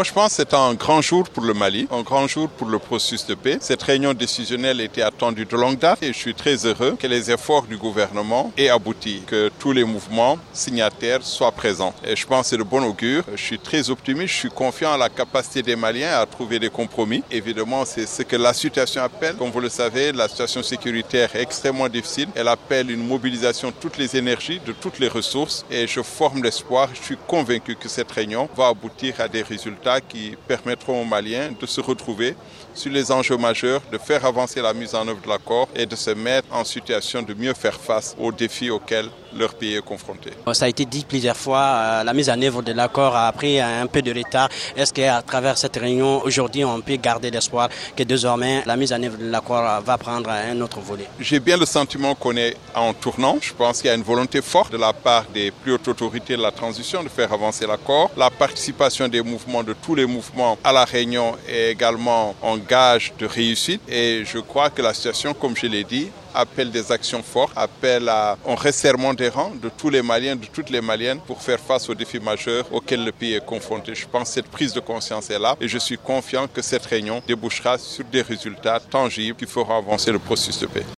Moi, je pense que c'est un grand jour pour le Mali, un grand jour pour le processus de paix. Cette réunion décisionnelle était attendue de longue date et je suis très heureux que les efforts du gouvernement aient abouti, que tous les mouvements signataires soient présents. Et je pense que c'est de bon augure. Je suis très optimiste, je suis confiant à la capacité des Maliens à trouver des compromis. Évidemment, c'est ce que la situation appelle. Comme vous le savez, la situation sécuritaire est extrêmement difficile. Elle appelle une mobilisation de toutes les énergies, de toutes les ressources. Et je forme l'espoir, je suis convaincu que cette réunion va aboutir à des résultats qui permettront aux Maliens de se retrouver sur les enjeux majeurs, de faire avancer la mise en œuvre de l'accord et de se mettre en situation de mieux faire face aux défis auxquels leur pays est confronté. Ça a été dit plusieurs fois, la mise en œuvre de l'accord a pris un peu de retard. Est-ce qu'à travers cette réunion, aujourd'hui, on peut garder l'espoir que désormais la mise en œuvre de l'accord va prendre un autre volet? J'ai bien le sentiment qu'on est en tournant. Je pense qu'il y a une volonté forte de la part des plus hautes autorités de la transition de faire avancer l'accord. La participation des mouvements, de tous les mouvements à la réunion est également en gage de réussite. Et je crois que la situation, comme je l'ai dit, appelle des actions fortes, appelle à un resserrement des rangs de tous les Maliens, de toutes les Maliennes pour faire face aux défis majeurs auxquels le pays est confronté. Je pense que cette prise de conscience est là et je suis confiant que cette réunion débouchera sur des résultats tangibles qui feront avancer le processus de paix.